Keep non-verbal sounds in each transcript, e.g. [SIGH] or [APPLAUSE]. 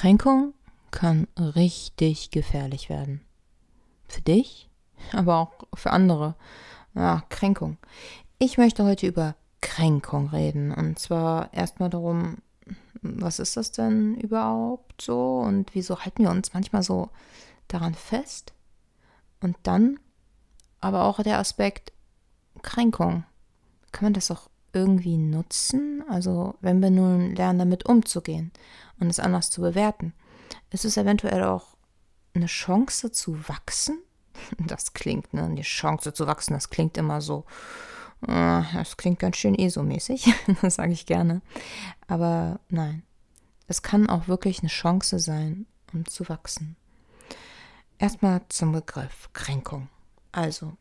Kränkung kann richtig gefährlich werden. Für dich, aber auch für andere. Ja, Kränkung. Ich möchte heute über Kränkung reden. Und zwar erstmal darum, was ist das denn überhaupt so und wieso halten wir uns manchmal so daran fest? Und dann aber auch der Aspekt Kränkung. Kann man das auch irgendwie nutzen? Also wenn wir nun lernen, damit umzugehen und es anders zu bewerten, ist es eventuell auch eine Chance zu wachsen? [LAUGHS] Das klingt, ne? Die Chance zu wachsen, das klingt immer so. Äh, das klingt ganz schön ESO-mäßig, [LAUGHS] das sage ich gerne. Aber nein, es kann auch wirklich eine Chance sein, um zu wachsen. Erstmal zum Begriff Kränkung. Also,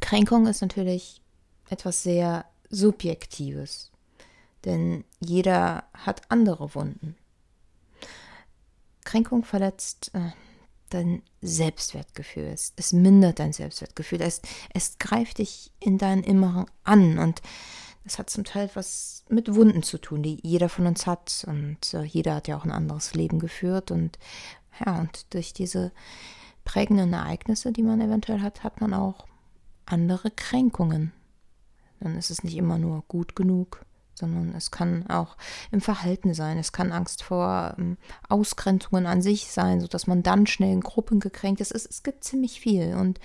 Kränkung ist natürlich etwas sehr Subjektives, denn jeder hat andere Wunden. Kränkung verletzt äh, dein Selbstwertgefühl, es, es mindert dein Selbstwertgefühl, es, es greift dich in dein Inneren an. Und das hat zum Teil was mit Wunden zu tun, die jeder von uns hat. Und äh, jeder hat ja auch ein anderes Leben geführt. Und ja, und durch diese prägenden Ereignisse, die man eventuell hat, hat man auch andere Kränkungen. Dann ist es nicht immer nur gut genug, sondern es kann auch im Verhalten sein. Es kann Angst vor ähm, Ausgrenzungen an sich sein, sodass man dann schnell in Gruppen gekränkt ist. Es, es gibt ziemlich viel und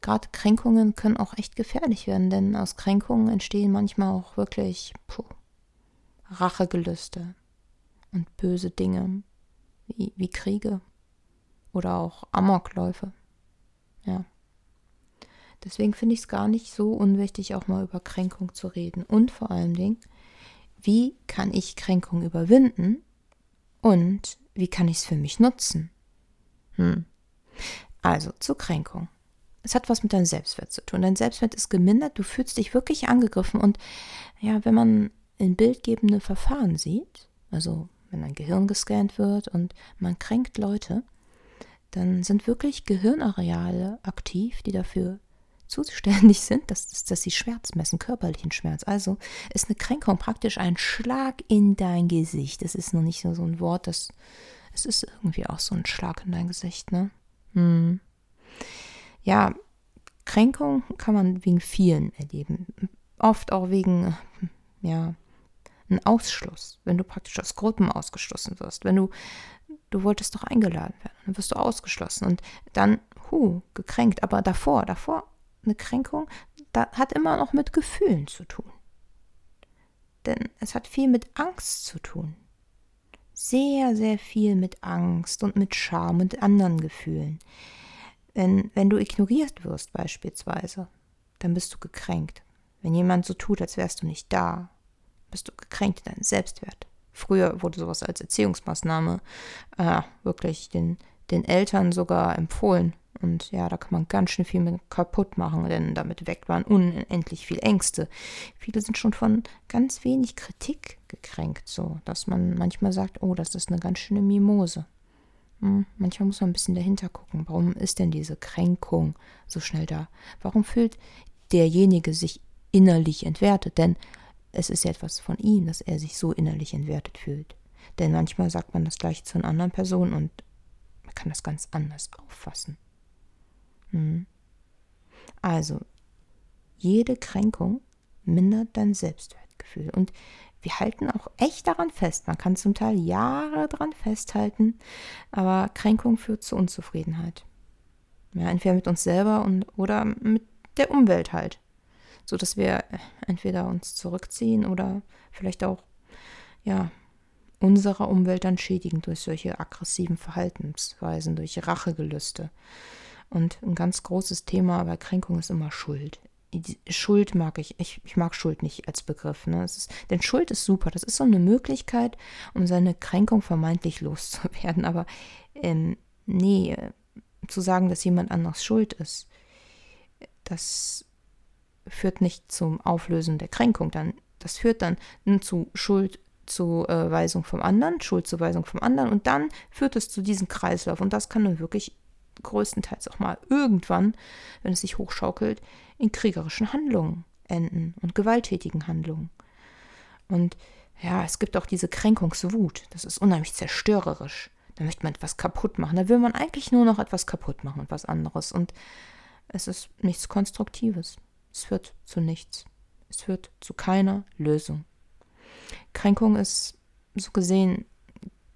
gerade Kränkungen können auch echt gefährlich werden, denn aus Kränkungen entstehen manchmal auch wirklich puh, Rachegelüste und böse Dinge wie, wie Kriege oder auch Amokläufe. Ja. Deswegen finde ich es gar nicht so unwichtig, auch mal über Kränkung zu reden. Und vor allen Dingen, wie kann ich Kränkung überwinden und wie kann ich es für mich nutzen? Hm. Also zur Kränkung. Es hat was mit deinem Selbstwert zu tun. Dein Selbstwert ist gemindert, du fühlst dich wirklich angegriffen und ja, wenn man in bildgebende Verfahren sieht, also wenn ein Gehirn gescannt wird und man kränkt Leute, dann sind wirklich Gehirnareale aktiv, die dafür zuständig sind, dass, dass sie Schmerz messen, körperlichen Schmerz. Also ist eine Kränkung praktisch ein Schlag in dein Gesicht. Das ist noch nicht so, so ein Wort, das es ist irgendwie auch so ein Schlag in dein Gesicht, ne? Hm. Ja, Kränkung kann man wegen vielen erleben. Oft auch wegen, ja, ein Ausschluss, wenn du praktisch aus Gruppen ausgeschlossen wirst, wenn du, du wolltest doch eingeladen werden, dann wirst du ausgeschlossen und dann, hu, gekränkt, aber davor, davor eine Kränkung, da hat immer noch mit Gefühlen zu tun. Denn es hat viel mit Angst zu tun. Sehr, sehr viel mit Angst und mit Scham und anderen Gefühlen. Denn wenn du ignoriert wirst beispielsweise, dann bist du gekränkt. Wenn jemand so tut, als wärst du nicht da, bist du gekränkt in deinem Selbstwert. Früher wurde sowas als Erziehungsmaßnahme äh, wirklich den, den Eltern sogar empfohlen, und ja, da kann man ganz schön viel mit kaputt machen, denn damit weckt man unendlich viel Ängste. Viele sind schon von ganz wenig Kritik gekränkt, so dass man manchmal sagt, oh, das ist eine ganz schöne Mimose. Hm, manchmal muss man ein bisschen dahinter gucken. Warum ist denn diese Kränkung so schnell da? Warum fühlt derjenige sich innerlich entwertet? Denn es ist ja etwas von ihm, dass er sich so innerlich entwertet fühlt. Denn manchmal sagt man das gleich zu einer anderen Person und man kann das ganz anders auffassen. Mhm. Also, jede Kränkung mindert dein Selbstwertgefühl. Und wir halten auch echt daran fest. Man kann zum Teil Jahre daran festhalten, aber Kränkung führt zu Unzufriedenheit. Ja, entweder mit uns selber und, oder mit der Umwelt halt. So dass wir entweder uns zurückziehen oder vielleicht auch, ja, unserer Umwelt dann schädigen durch solche aggressiven Verhaltensweisen, durch Rachegelüste. Und ein ganz großes Thema bei Kränkung ist immer Schuld. Schuld mag ich, ich, ich mag Schuld nicht als Begriff. Ne? Ist, denn Schuld ist super. Das ist so eine Möglichkeit, um seine Kränkung vermeintlich loszuwerden. Aber ähm, nee, äh, zu sagen, dass jemand anders schuld ist, das führt nicht zum Auflösen der Kränkung. Dann, das führt dann zu Schuldzuweisung vom anderen, Schuldzuweisung vom anderen und dann führt es zu diesem Kreislauf. Und das kann dann wirklich größtenteils auch mal irgendwann, wenn es sich hochschaukelt, in kriegerischen Handlungen enden und gewalttätigen Handlungen. Und ja, es gibt auch diese Kränkungswut. Das ist unheimlich zerstörerisch. Da möchte man etwas kaputt machen. Da will man eigentlich nur noch etwas kaputt machen und was anderes. Und es ist nichts Konstruktives. Es führt zu nichts. Es führt zu keiner Lösung. Kränkung ist so gesehen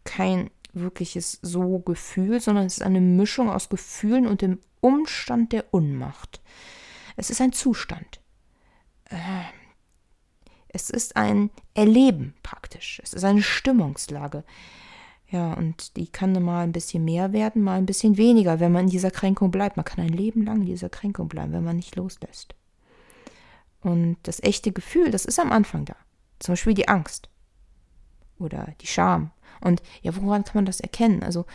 kein wirkliches so Gefühl, sondern es ist eine Mischung aus Gefühlen und dem Umstand der Unmacht. Es ist ein Zustand. Äh, es ist ein Erleben praktisch. Es ist eine Stimmungslage. Ja, und die kann mal ein bisschen mehr werden, mal ein bisschen weniger, wenn man in dieser Kränkung bleibt. Man kann ein Leben lang in dieser Kränkung bleiben, wenn man nicht loslässt. Und das echte Gefühl, das ist am Anfang da. Zum Beispiel die Angst oder die Scham. Und ja, woran kann man das erkennen? Also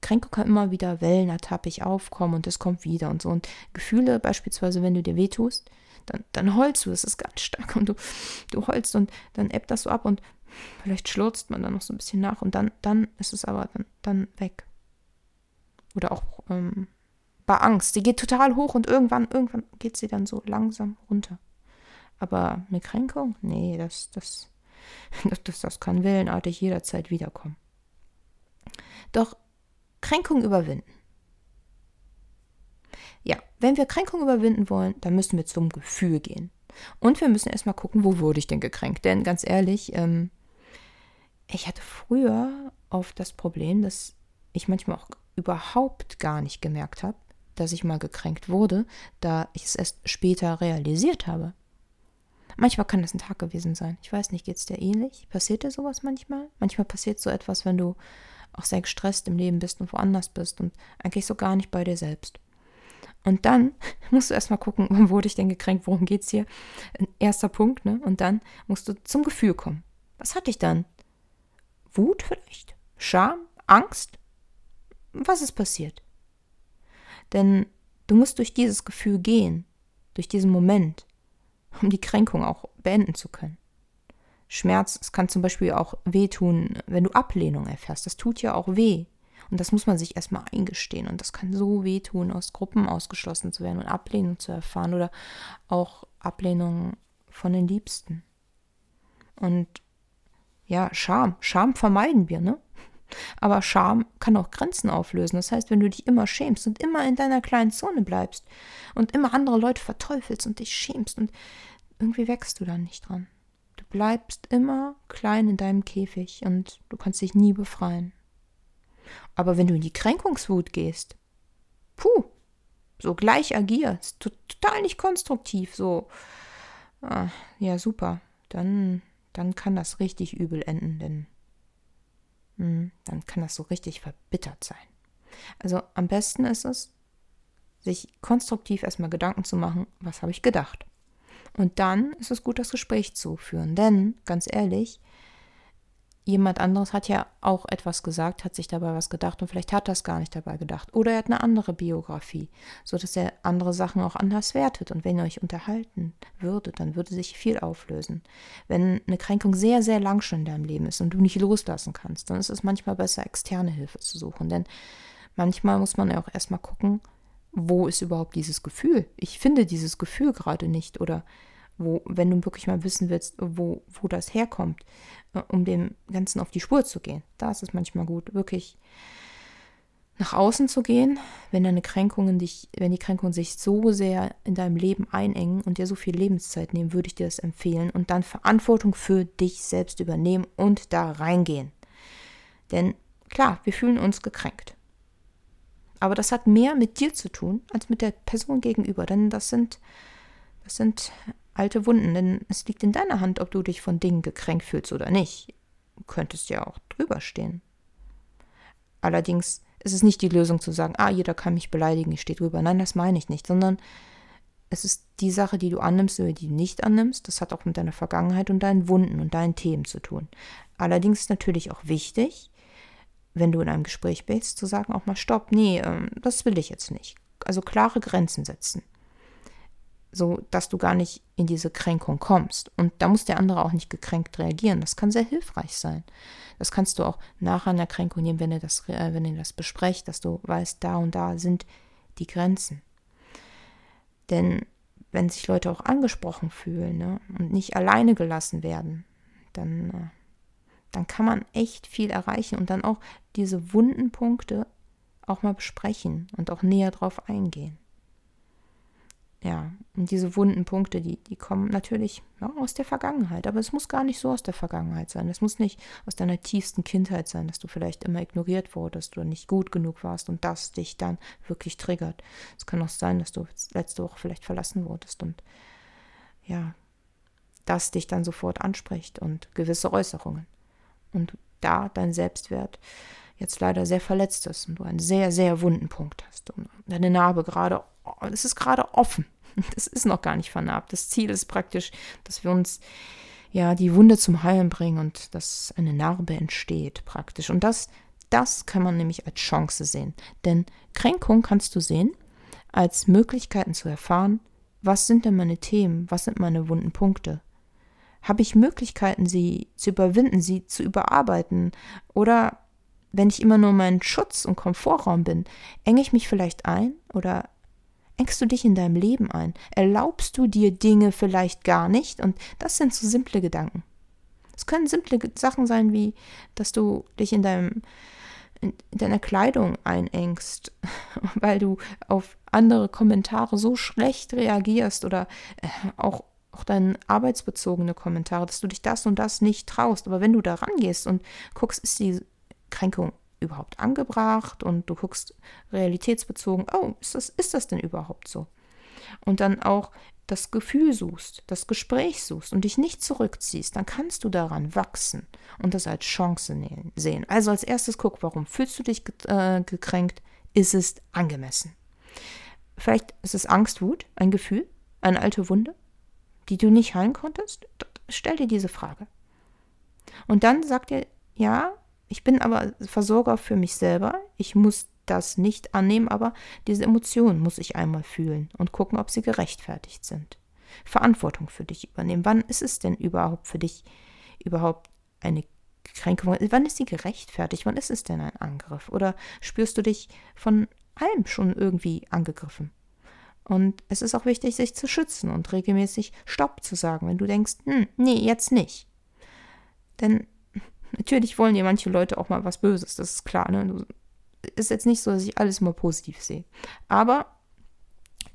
Kränkung kann immer wieder wellenertappig aufkommen und es kommt wieder und so. Und Gefühle, beispielsweise, wenn du dir wehtust, dann, dann heulst du, das ist ganz stark und du, du heulst und dann ebbt das so ab und vielleicht schlurzt man dann noch so ein bisschen nach und dann, dann ist es aber dann, dann weg. Oder auch ähm, bei Angst, die geht total hoch und irgendwann, irgendwann geht sie dann so langsam runter. Aber eine Kränkung, nee, das, das, [LAUGHS] das, das kann wellenartig jederzeit wiederkommen. Doch Kränkung überwinden. Ja, wenn wir Kränkung überwinden wollen, dann müssen wir zum Gefühl gehen. Und wir müssen erstmal gucken, wo wurde ich denn gekränkt? Denn ganz ehrlich, ähm, ich hatte früher oft das Problem, dass ich manchmal auch überhaupt gar nicht gemerkt habe, dass ich mal gekränkt wurde, da ich es erst später realisiert habe. Manchmal kann das ein Tag gewesen sein. Ich weiß nicht, geht es dir ähnlich? Passiert dir sowas manchmal? Manchmal passiert so etwas, wenn du auch sehr gestresst im Leben bist und woanders bist und eigentlich so gar nicht bei dir selbst. Und dann [LAUGHS] musst du erstmal gucken, [LAUGHS] wann wurde ich denn gekränkt, worum geht es hier? Ein erster Punkt, ne? Und dann musst du zum Gefühl kommen. Was hatte ich dann? Wut vielleicht? Scham? Angst? Was ist passiert? Denn du musst durch dieses Gefühl gehen, durch diesen Moment, um die Kränkung auch beenden zu können. Schmerz, es kann zum Beispiel auch wehtun, wenn du Ablehnung erfährst. Das tut ja auch weh. Und das muss man sich erstmal eingestehen. Und das kann so wehtun, aus Gruppen ausgeschlossen zu werden und Ablehnung zu erfahren oder auch Ablehnung von den Liebsten. Und ja, Scham. Scham vermeiden wir, ne? Aber Scham kann auch Grenzen auflösen. Das heißt, wenn du dich immer schämst und immer in deiner kleinen Zone bleibst und immer andere Leute verteufelst und dich schämst und irgendwie wächst du dann nicht dran. Du bleibst immer klein in deinem Käfig und du kannst dich nie befreien. Aber wenn du in die Kränkungswut gehst, puh, so gleich agierst, total nicht konstruktiv, so, ah, ja, super, dann dann kann das richtig übel enden, denn dann kann das so richtig verbittert sein. Also am besten ist es, sich konstruktiv erstmal Gedanken zu machen, was habe ich gedacht. Und dann ist es gut, das Gespräch zu führen. Denn, ganz ehrlich, jemand anderes hat ja auch etwas gesagt, hat sich dabei was gedacht und vielleicht hat es gar nicht dabei gedacht. Oder er hat eine andere Biografie, sodass er andere Sachen auch anders wertet. Und wenn ihr euch unterhalten würdet, dann würde sich viel auflösen. Wenn eine Kränkung sehr, sehr lang schon in deinem Leben ist und du nicht loslassen kannst, dann ist es manchmal besser, externe Hilfe zu suchen. Denn manchmal muss man ja auch erstmal gucken, wo ist überhaupt dieses Gefühl? Ich finde dieses Gefühl gerade nicht. Oder wo, wenn du wirklich mal wissen willst, wo, wo das herkommt, um dem Ganzen auf die Spur zu gehen. Da ist es manchmal gut, wirklich nach außen zu gehen, wenn deine Kränkungen dich, wenn die Kränkungen sich so sehr in deinem Leben einengen und dir so viel Lebenszeit nehmen, würde ich dir das empfehlen und dann Verantwortung für dich selbst übernehmen und da reingehen. Denn klar, wir fühlen uns gekränkt. Aber das hat mehr mit dir zu tun als mit der Person gegenüber, denn das sind das sind alte Wunden, denn es liegt in deiner Hand, ob du dich von Dingen gekränkt fühlst oder nicht. Du könntest ja auch drüber stehen. Allerdings ist es nicht die Lösung zu sagen, ah, jeder kann mich beleidigen, ich stehe drüber. Nein, das meine ich nicht, sondern es ist die Sache, die du annimmst oder die du nicht annimmst. Das hat auch mit deiner Vergangenheit und deinen Wunden und deinen Themen zu tun. Allerdings ist natürlich auch wichtig, wenn du in einem Gespräch bist, zu sagen auch mal Stopp, nee, ähm, das will ich jetzt nicht. Also klare Grenzen setzen so dass du gar nicht in diese Kränkung kommst. Und da muss der andere auch nicht gekränkt reagieren. Das kann sehr hilfreich sein. Das kannst du auch nach einer Kränkung nehmen, wenn ihr das, äh, wenn ihr das besprecht, dass du weißt, da und da sind die Grenzen. Denn wenn sich Leute auch angesprochen fühlen ne, und nicht alleine gelassen werden, dann dann kann man echt viel erreichen und dann auch diese wunden Punkte auch mal besprechen und auch näher drauf eingehen. Ja, und diese wunden Punkte, die, die kommen natürlich ja, aus der Vergangenheit. Aber es muss gar nicht so aus der Vergangenheit sein. Es muss nicht aus deiner tiefsten Kindheit sein, dass du vielleicht immer ignoriert wurdest oder nicht gut genug warst und das dich dann wirklich triggert. Es kann auch sein, dass du letzte Woche vielleicht verlassen wurdest und ja, das dich dann sofort anspricht und gewisse Äußerungen. Und da dein Selbstwert jetzt leider sehr verletzt ist und du einen sehr, sehr wunden Punkt hast und deine Narbe gerade, es ist gerade offen. [LAUGHS] Das ist noch gar nicht vernarbt. Das Ziel ist praktisch, dass wir uns ja die Wunde zum Heilen bringen und dass eine Narbe entsteht praktisch. Und das, das kann man nämlich als Chance sehen. Denn Kränkung kannst du sehen als Möglichkeiten zu erfahren, was sind denn meine Themen, was sind meine wunden Punkte, habe ich Möglichkeiten, sie zu überwinden, sie zu überarbeiten? Oder wenn ich immer nur mein Schutz- und Komfortraum bin, enge ich mich vielleicht ein oder engst du dich in deinem Leben ein? Erlaubst du dir Dinge vielleicht gar nicht? Und das sind so simple Gedanken. Es können simple Sachen sein, wie dass du dich in deinem in deiner Kleidung einengst, [LAUGHS] weil du auf andere Kommentare so schlecht reagierst oder äh, auch auch dann arbeitsbezogene Kommentare, dass du dich das und das nicht traust. Aber wenn du da rangehst und guckst, ist die Kränkung überhaupt angebracht und du guckst realitätsbezogen, oh, ist das, ist das denn überhaupt so? Und dann auch das Gefühl suchst, das Gespräch suchst und dich nicht zurückziehst, dann kannst du daran wachsen und das als Chance sehen. Also als erstes guck, warum fühlst du dich äh, gekränkt? Ist es angemessen? Vielleicht ist es Angstwut, ein Gefühl, eine alte Wunde die du nicht heilen konntest? Stell dir diese Frage. Und dann sagt er, ja, ich bin aber Versorger für mich selber. Ich muss das nicht annehmen, aber diese Emotionen muss ich einmal fühlen und gucken, ob sie gerechtfertigt sind. Verantwortung für dich übernehmen. Wann ist es denn überhaupt für dich überhaupt eine Kränkung? Wann ist sie gerechtfertigt? Wann ist es denn ein Angriff? Oder spürst du dich von allem schon irgendwie angegriffen? Und es ist auch wichtig, sich zu schützen und regelmäßig Stopp zu sagen, wenn du denkst, hm, nee, jetzt nicht. Denn natürlich wollen dir manche Leute auch mal was Böses, das ist klar. Ne? Ist jetzt nicht so, dass ich alles immer positiv sehe. Aber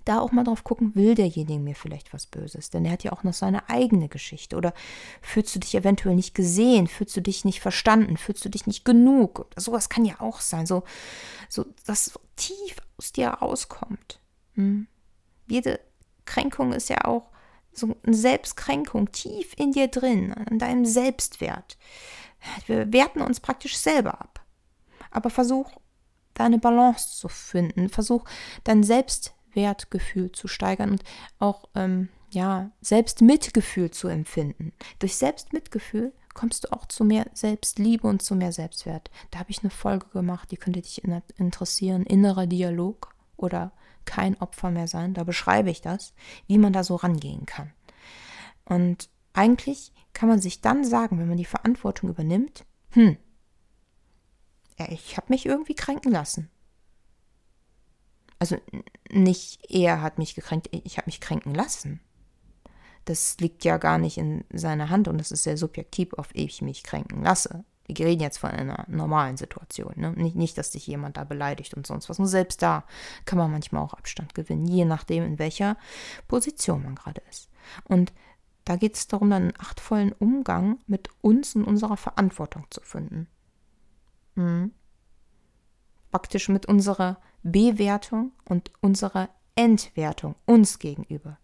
da auch mal drauf gucken, will derjenige mir vielleicht was Böses? Denn er hat ja auch noch seine eigene Geschichte. Oder fühlst du dich eventuell nicht gesehen? Fühlst du dich nicht verstanden? Fühlst du dich nicht genug? Sowas kann ja auch sein. So, so dass tief aus dir rauskommt. Hm? jede Kränkung ist ja auch so eine Selbstkränkung tief in dir drin, an deinem Selbstwert. Wir werten uns praktisch selber ab. Aber versuch, deine Balance zu finden. Versuch, dein Selbstwertgefühl zu steigern und auch, ähm, ja, Selbstmitgefühl zu empfinden. Durch Selbstmitgefühl kommst du auch zu mehr Selbstliebe und zu mehr Selbstwert. Da habe ich eine Folge gemacht, die könnte dich interessieren. Innerer Dialog oder kein Opfer mehr sein. Da beschreibe ich das, wie man da so rangehen kann. Und eigentlich kann man sich dann sagen, wenn man die Verantwortung übernimmt, hm, ich habe mich irgendwie kränken lassen. Also nicht er hat mich gekränkt, ich habe mich kränken lassen. Das liegt ja gar nicht in seiner Hand und das ist sehr subjektiv, ob ich mich kränken lasse. Wir reden jetzt von einer normalen Situation. Ne? Nicht, nicht, dass dich jemand da beleidigt und sonst was. Und selbst da kann man manchmal auch Abstand gewinnen, je nachdem, in welcher Position man gerade ist. Und da geht es darum, einen achtvollen Umgang mit uns und unserer Verantwortung zu finden. Mhm. Praktisch mit unserer Bewertung und unserer Entwertung uns gegenüber.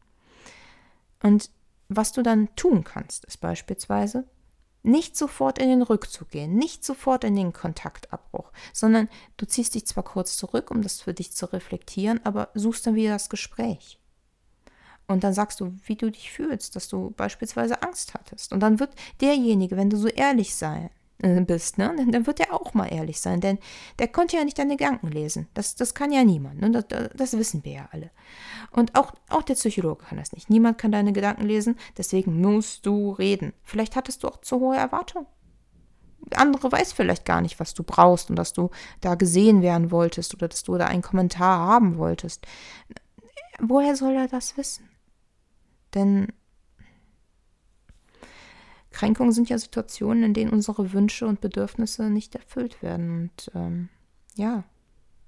Und was du dann tun kannst, ist beispielsweise, nicht sofort in den Rückzug gehen, nicht sofort in den Kontaktabbruch, sondern du ziehst dich zwar kurz zurück, um das für dich zu reflektieren, aber suchst dann wieder das Gespräch. Und dann sagst du, wie du dich fühlst, dass du beispielsweise Angst hattest. Und dann wird derjenige, wenn du so ehrlich sei, äh, bist, ne, dann wird er auch mal ehrlich sein, denn der konnte ja nicht deine Gedanken lesen. Das, das kann ja niemand. Ne? Das, das wissen wir ja alle. Und auch, auch der Psychologe kann das nicht. Niemand kann deine Gedanken lesen, deswegen musst du reden. Vielleicht hattest du auch zu hohe Erwartungen. Andere weiß vielleicht gar nicht, was du brauchst und dass du da gesehen werden wolltest oder dass du da einen Kommentar haben wolltest. Woher soll er das wissen? Denn Kränkungen sind ja Situationen, in denen unsere Wünsche und Bedürfnisse nicht erfüllt werden. Und ähm, ja,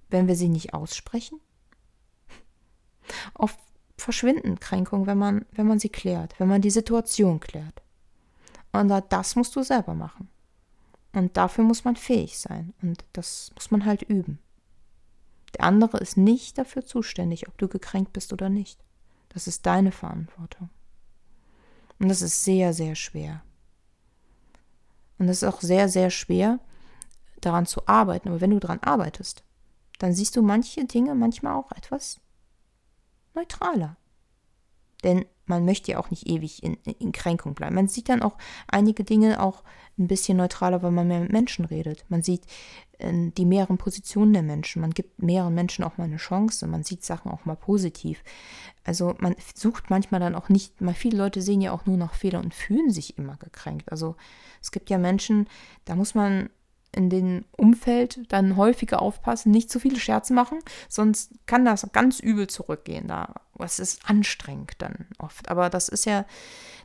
wenn wir sie nicht aussprechen, oft verschwinden Kränkungen, wenn man, wenn man sie klärt, wenn man die Situation klärt. Und das musst du selber machen. Und dafür muss man fähig sein. Und das muss man halt üben. Der andere ist nicht dafür zuständig, ob du gekränkt bist oder nicht. Das ist deine Verantwortung. Und das ist sehr, sehr schwer. Und es ist auch sehr, sehr schwer, daran zu arbeiten. Aber wenn du daran arbeitest, dann siehst du manche Dinge manchmal auch etwas neutraler. Denn man möchte ja auch nicht ewig in, in, Kränkung bleiben. Man sieht dann auch einige Dinge auch ein bisschen neutraler, weil man mehr mit Menschen redet. Man sieht äh, die mehreren Positionen der Menschen. Man gibt mehreren Menschen auch mal eine Chance. Man sieht Sachen auch mal positiv. Also man sucht manchmal dann auch nicht, mal viele Leute sehen ja auch nur noch Fehler und fühlen sich immer gekränkt. Also es gibt ja Menschen, da muss man in dem Umfeld dann häufiger aufpassen, nicht zu viele Scherze machen, sonst kann das ganz übel zurückgehen. Da, es ist anstrengend dann oft. Aber das ist ja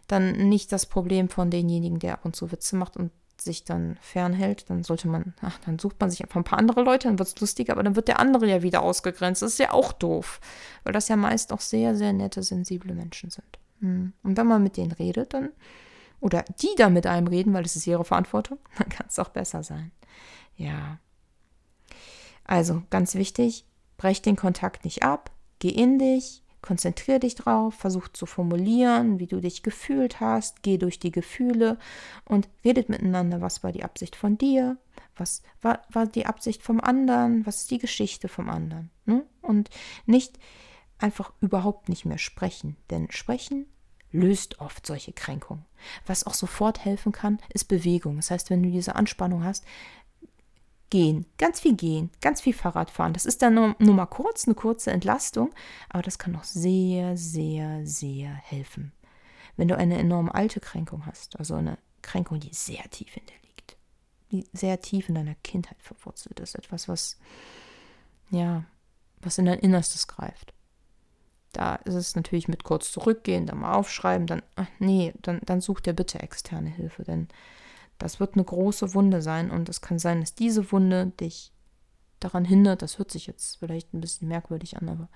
dann nicht das Problem von denjenigen, der ab und zu Witze macht und sich dann fernhält, dann sollte man, ach, dann sucht man sich einfach ein paar andere Leute, dann wird es lustiger, aber dann wird der andere ja wieder ausgegrenzt. Das ist ja auch doof, weil das ja meist auch sehr, sehr nette, sensible Menschen sind. Hm. Und wenn man mit denen redet, dann, oder die da mit einem reden, weil es ist ihre Verantwortung, [LAUGHS] dann kann es auch besser sein. Ja. Also ganz wichtig, brech den Kontakt nicht ab, geh in dich, konzentrier dich drauf, versuch zu formulieren, wie du dich gefühlt hast, geh durch die Gefühle und redet miteinander, was war die Absicht von dir, was war, war die Absicht vom anderen, was ist die Geschichte vom anderen. Ne? Und nicht einfach überhaupt nicht mehr sprechen, denn sprechen löst oft solche Kränkungen. Was auch sofort helfen kann, ist Bewegung. Das heißt, wenn du diese Anspannung hast, gehen, ganz viel gehen, ganz viel Fahrrad fahren. Das ist dann nur, nur mal kurz, eine kurze Entlastung, aber das kann auch sehr, sehr, sehr helfen. Wenn du eine enorm alte Kränkung hast, also eine Kränkung, die sehr tief in dir liegt, die sehr tief in deiner Kindheit verwurzelt ist, etwas, was, ja, was in dein Innerstes greift. Da ist es natürlich mit kurz zurückgehen, dann mal aufschreiben, dann, ach nee, dann, dann such dir bitte externe Hilfe, denn das wird eine große Wunde sein und es kann sein, dass diese Wunde dich daran hindert, das hört sich jetzt vielleicht ein bisschen merkwürdig an, aber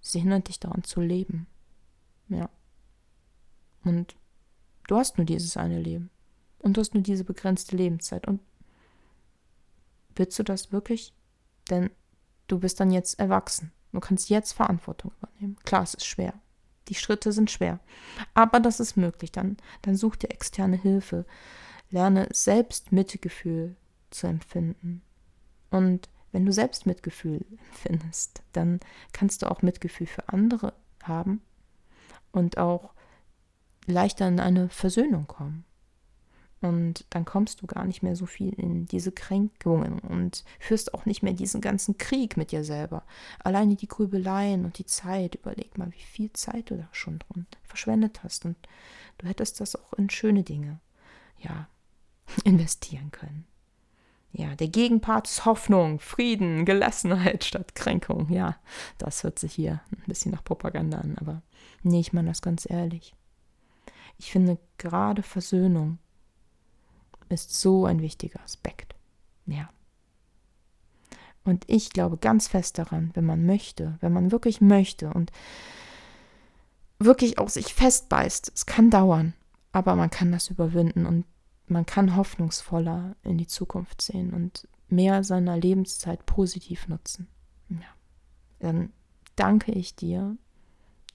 sie hindert dich daran zu leben. Ja. Und du hast nur dieses eine Leben. Und du hast nur diese begrenzte Lebenszeit. Und willst du das wirklich? Denn du bist dann jetzt erwachsen. Du kannst jetzt Verantwortung übernehmen. Klar, es ist schwer. Die Schritte sind schwer. Aber das ist möglich. Dann, dann such dir externe Hilfe. Lerne selbst Mitgefühl zu empfinden. Und wenn du selbst Mitgefühl [LAUGHS] empfindest, dann kannst du auch Mitgefühl für andere haben und auch leichter in eine Versöhnung kommen. Und dann kommst du gar nicht mehr so viel in diese Kränkungen und führst auch nicht mehr diesen ganzen Krieg mit dir selber. Alleine die Grübeleien und die Zeit, überleg mal, wie viel Zeit du da schon drin verschwendet hast. Und du hättest das auch in schöne Dinge, ja, [LAUGHS] investieren können. Ja, der Gegenpart ist Hoffnung, Frieden, Gelassenheit statt Kränkung. Ja, das hört sich hier ein bisschen nach Propaganda an, aber nee, ich meine das ganz ehrlich. Ich finde gerade Versöhnung ist so ein wichtiger Aspekt. Ja. Und ich glaube ganz fest daran, wenn man möchte, wenn man wirklich möchte und wirklich auch sich festbeißt, es kann dauern, aber man kann das überwinden und man kann hoffnungsvoller in die Zukunft sehen und mehr seiner Lebenszeit positiv nutzen. Ja. Dann danke ich dir,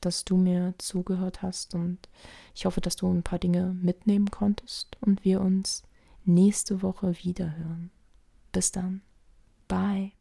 dass du mir zugehört hast und ich hoffe, dass du ein paar Dinge mitnehmen konntest und wir uns nächste Woche wieder hören. Bis dann. Bye.